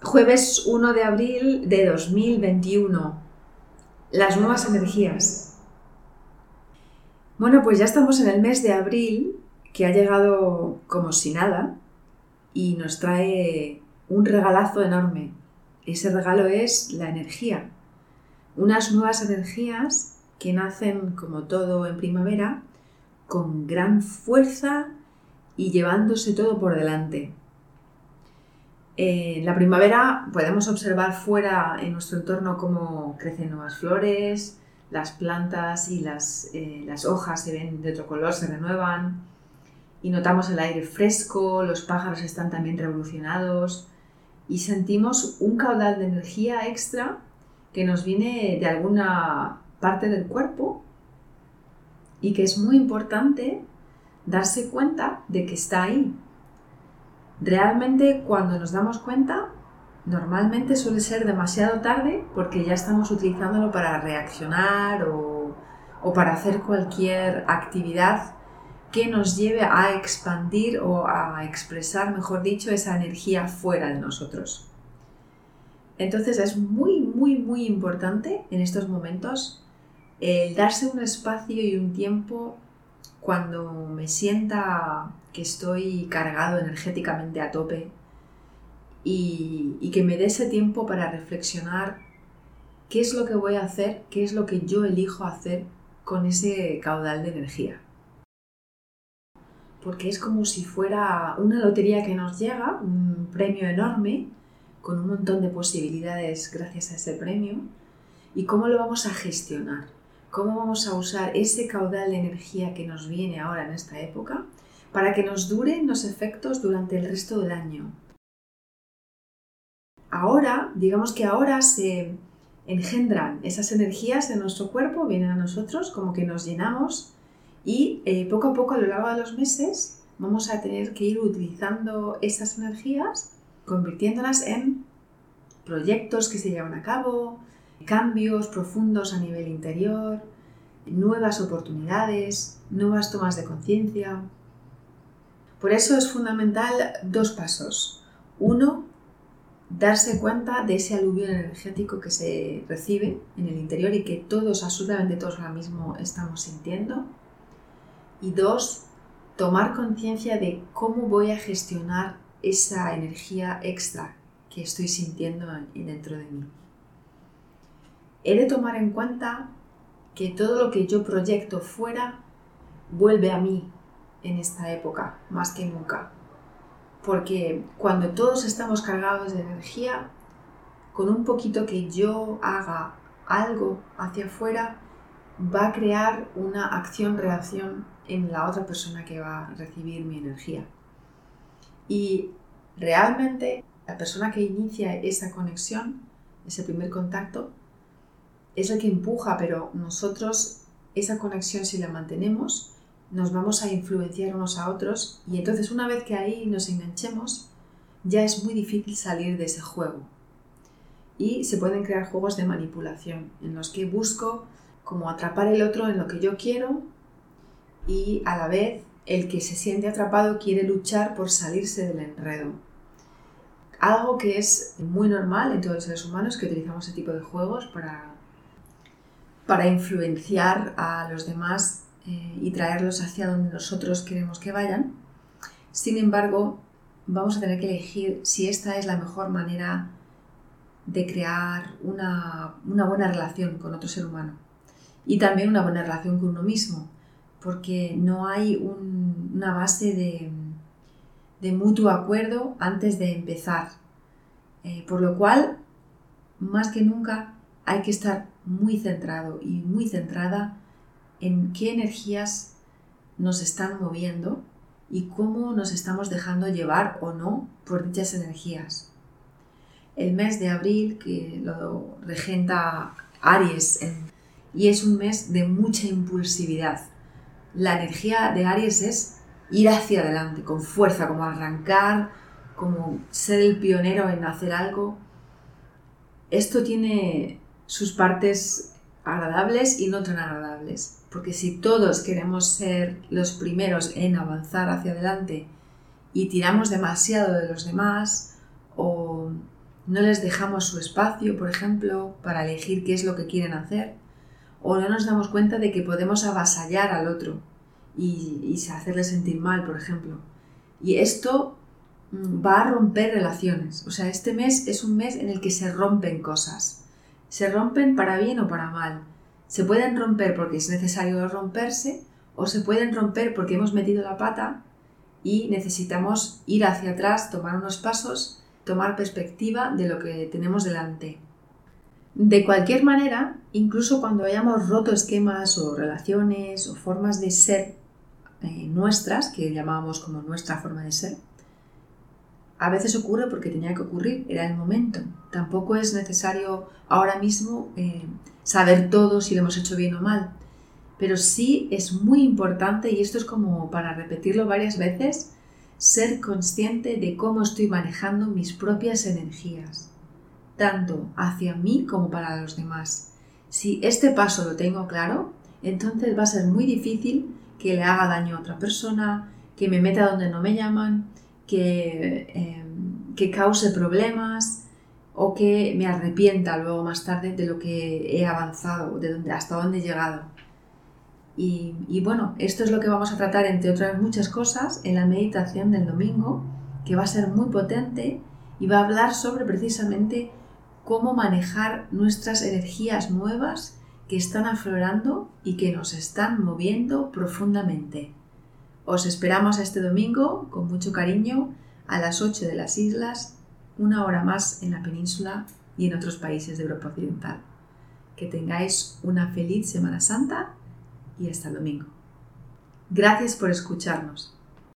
Jueves 1 de abril de 2021. Las nuevas energías. Bueno, pues ya estamos en el mes de abril, que ha llegado como si nada, y nos trae un regalazo enorme. Ese regalo es la energía. Unas nuevas energías que nacen, como todo en primavera, con gran fuerza y llevándose todo por delante. En la primavera podemos observar fuera en nuestro entorno cómo crecen nuevas flores, las plantas y las, eh, las, hojas se ven de otro color, se renuevan. Y notamos el aire fresco, los pájaros están también revolucionados. Y sentimos un caudal de energía extra que nos viene de alguna parte del cuerpo y que es muy importante darse cuenta de que está ahí, Realmente cuando nos damos cuenta, normalmente suele ser demasiado tarde porque ya estamos utilizándolo para reaccionar o, para hacer cualquier actividad que nos lleve a expandir o a expresar, mejor dicho, esa energía fuera de nosotros. Entonces es muy, muy, muy importante en estos momentos el darse un espacio y un tiempo cuando me sienta que estoy cargado energéticamente a tope y, que me dé ese tiempo para reflexionar qué es lo que voy a hacer, qué es lo que yo elijo hacer con ese caudal de energía. Porque es como si fuera una lotería que nos llega, un premio enorme, con un montón de posibilidades gracias a ese premio, y cómo lo vamos a gestionar, cómo vamos a usar ese caudal de energía que nos viene ahora en esta época para que nos duren los efectos durante el resto del año. Ahora, digamos que ahora se engendran esas energías en nuestro cuerpo, vienen a nosotros, como que nos llenamos y eh, poco a poco a lo largo de los meses vamos a tener que ir utilizando esas energías, convirtiéndolas en proyectos que se llevan a cabo, cambios profundos a nivel interior, nuevas oportunidades, nuevas tomas de conciencia. Por eso es fundamental dos pasos. Uno, darse cuenta de ese aluvión energético que se recibe en el interior y que todos, absolutamente todos ahora mismo estamos sintiendo. Y dos, tomar conciencia de cómo voy a gestionar esa energía extra que estoy sintiendo dentro de mí. He de tomar en cuenta que todo lo que yo proyecto fuera vuelve a mí en esta época, más que nunca. Porque cuando todos estamos cargados de energía, con un poquito que yo haga algo hacia afuera, va a crear una acción-reacción en la otra persona que va a recibir mi energía. Y realmente la persona que inicia esa conexión, ese primer contacto, es el que empuja, pero nosotros esa conexión si la mantenemos, nos vamos a influenciar unos a otros y entonces una vez que ahí nos enganchemos, ya es muy difícil salir de ese juego. Y se pueden crear juegos de manipulación en los que busco como atrapar el otro en lo que yo quiero y a la vez el que se siente atrapado quiere luchar por salirse del enredo. Algo que es muy normal en todos los seres humanos que utilizamos ese tipo de juegos para, para influenciar a los demás eh, y traerlos hacia donde nosotros queremos que vayan. Sin embargo, vamos a tener que elegir si esta es la mejor manera de crear una, buena relación con otro ser humano y también una buena relación con uno mismo, porque no hay una base de, mutuo acuerdo antes de empezar. Eh, por lo cual, más que nunca, hay que estar muy centrado y muy centrada en qué energías nos están moviendo y cómo nos estamos dejando llevar o no por dichas energías. El mes de abril, que lo regenta Aries, y es un mes de mucha impulsividad. La energía de Aries es ir hacia adelante, con fuerza, como arrancar, como ser el pionero en hacer algo. Esto tiene sus partes agradables y no tan agradables. Porque si todos queremos ser los primeros en avanzar hacia adelante y tiramos demasiado de los demás o no les dejamos su espacio, por ejemplo, para elegir qué es lo que quieren hacer, o no nos damos cuenta de que podemos avasallar al otro y, y hacerle sentir mal, por ejemplo. Y esto mm, va a romper relaciones. O sea, este mes es un mes en el que se rompen cosas. Se rompen para bien o para mal. Se pueden romper porque es necesario romperse o se pueden romper porque hemos metido la pata y necesitamos ir hacia atrás, tomar unos pasos, tomar perspectiva de lo que tenemos delante. De cualquier manera, incluso cuando hayamos roto esquemas o relaciones o formas de ser eh, nuestras, que llamábamos como nuestra forma de ser, a veces ocurre porque tenía que ocurrir, era el momento. Tampoco es necesario ahora mismo eh, saber todo si lo hemos hecho bien o mal, pero sí es muy importante, y esto es como para repetirlo varias veces, ser consciente de cómo estoy manejando mis propias energías, tanto hacia mí como para los demás. Si este paso lo tengo claro, entonces va a ser muy difícil que le haga daño a otra persona, que me meta donde no me llaman, que, em, que cause problemas o que me arrepienta luego más tarde de lo que he avanzado, de dónde, hasta dónde he llegado. Y, y, bueno, esto es lo que vamos a tratar, entre otras muchas cosas, en la meditación del domingo, que va a ser muy potente y va a hablar sobre precisamente cómo manejar nuestras energías nuevas que están aflorando y que nos están moviendo profundamente. Os esperamos este domingo con mucho cariño a las 8 de las islas, una hora más en la península y en otros países de Europa Occidental. Que tengáis una feliz Semana Santa y hasta el domingo. Gracias por escucharnos.